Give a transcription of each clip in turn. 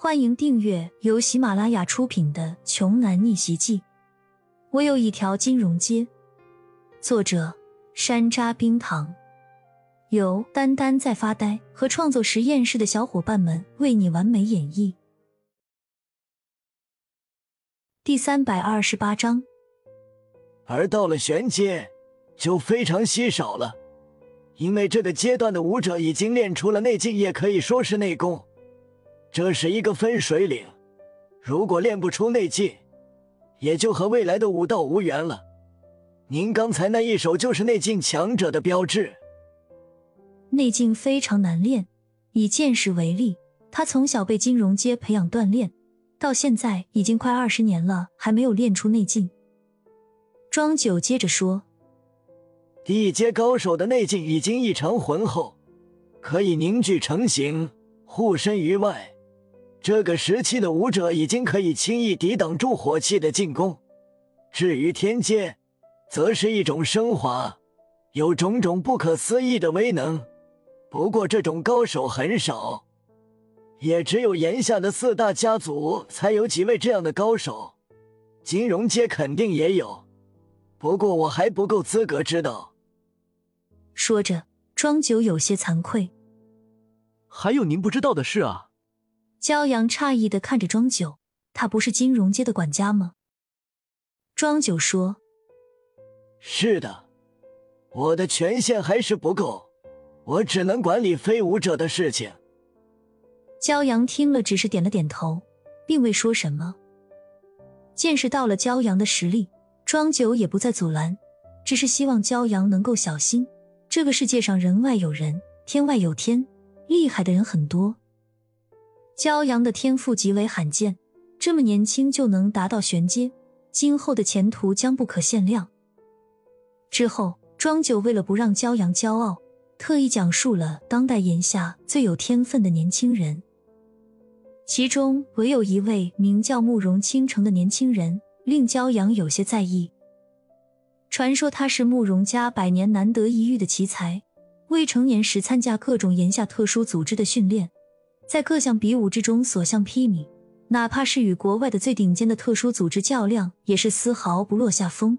欢迎订阅由喜马拉雅出品的《穷男逆袭记》。我有一条金融街，作者山楂冰糖，由丹丹在发呆和创作实验室的小伙伴们为你完美演绎。第三百二十八章，而到了玄阶，就非常稀少了，因为这个阶段的武者已经练出了内劲，也可以说是内功。这是一个分水岭，如果练不出内劲，也就和未来的武道无缘了。您刚才那一手就是内劲强者的标志。内劲非常难练，以剑士为例，他从小被金融街培养锻炼，到现在已经快二十年了，还没有练出内劲。庄九接着说：“第一阶高手的内劲已经异常浑厚，可以凝聚成形，护身于外。”这个时期的武者已经可以轻易抵挡住火器的进攻，至于天阶，则是一种升华，有种种不可思议的威能。不过这种高手很少，也只有炎下的四大家族才有几位这样的高手。金融街肯定也有，不过我还不够资格知道。说着，庄九有些惭愧。还有您不知道的事啊。骄阳诧异的看着庄九，他不是金融街的管家吗？庄九说：“是的，我的权限还是不够，我只能管理飞舞者的事情。”骄阳听了，只是点了点头，并未说什么。见识到了骄阳的实力，庄九也不再阻拦，只是希望骄阳能够小心。这个世界上人外有人，天外有天，厉害的人很多。骄阳的天赋极为罕见，这么年轻就能达到玄阶，今后的前途将不可限量。之后，庄九为了不让骄阳骄傲，特意讲述了当代炎下最有天分的年轻人，其中唯有一位名叫慕容倾城的年轻人令骄阳有些在意。传说他是慕容家百年难得一遇的奇才，未成年时参加各种炎下特殊组织的训练。在各项比武之中所向披靡，哪怕是与国外的最顶尖的特殊组织较量，也是丝毫不落下风。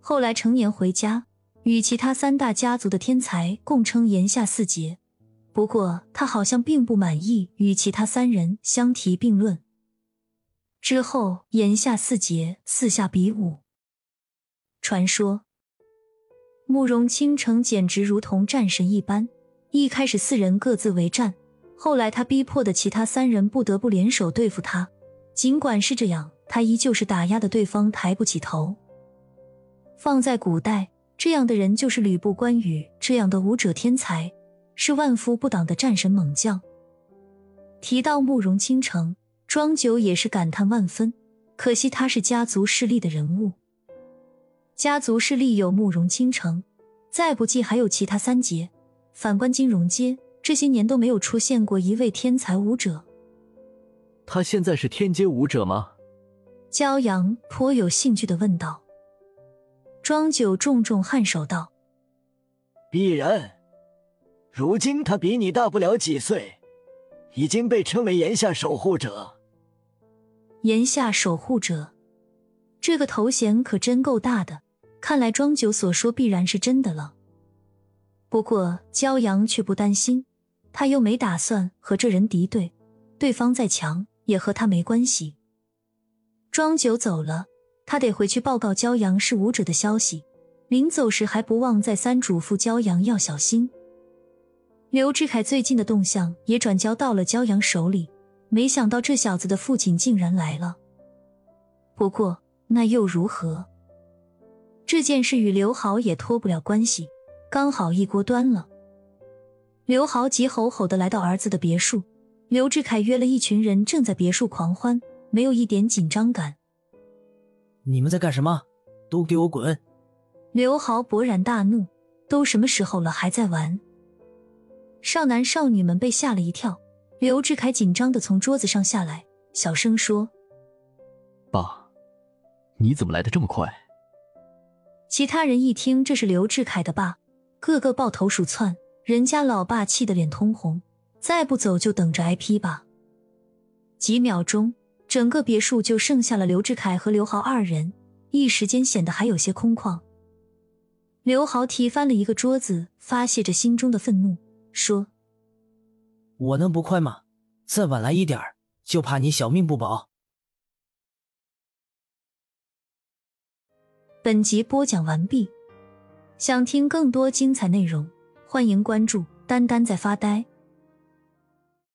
后来成年回家，与其他三大家族的天才共称炎下四杰。不过他好像并不满意与其他三人相提并论。之后，炎下四杰四下比武。传说慕容倾城简直如同战神一般，一开始四人各自为战。后来，他逼迫的其他三人不得不联手对付他。尽管是这样，他依旧是打压的对方抬不起头。放在古代，这样的人就是吕布、关羽这样的武者天才，是万夫不挡的战神猛将。提到慕容倾城，庄九也是感叹万分。可惜他是家族势力的人物，家族势力有慕容倾城，再不济还有其他三杰。反观金融街。这些年都没有出现过一位天才武者。他现在是天阶武者吗？骄阳颇有兴趣的问道。庄九重重颔首道：“必然。如今他比你大不了几岁，已经被称为炎下守护者。炎下守护者，这个头衔可真够大的。看来庄九所说必然是真的了。不过骄阳却不担心。”他又没打算和这人敌对，对方再强也和他没关系。庄九走了，他得回去报告骄阳是武者的消息。临走时还不忘再三嘱咐骄阳要小心。刘志凯最近的动向也转交到了骄阳手里，没想到这小子的父亲竟然来了。不过那又如何？这件事与刘豪也脱不了关系，刚好一锅端了。刘豪急吼吼的来到儿子的别墅，刘志凯约了一群人正在别墅狂欢，没有一点紧张感。你们在干什么？都给我滚！刘豪勃然大怒，都什么时候了还在玩？少男少女们被吓了一跳，刘志凯紧张的从桌子上下来，小声说：“爸，你怎么来的这么快？”其他人一听这是刘志凯的爸，个个抱头鼠窜。人家老爸气得脸通红，再不走就等着挨批吧。几秒钟，整个别墅就剩下了刘志凯和刘豪二人，一时间显得还有些空旷。刘豪踢翻了一个桌子，发泄着心中的愤怒，说：“我能不快吗？再晚来一点，就怕你小命不保。”本集播讲完毕，想听更多精彩内容，欢迎关注“丹丹在发呆”。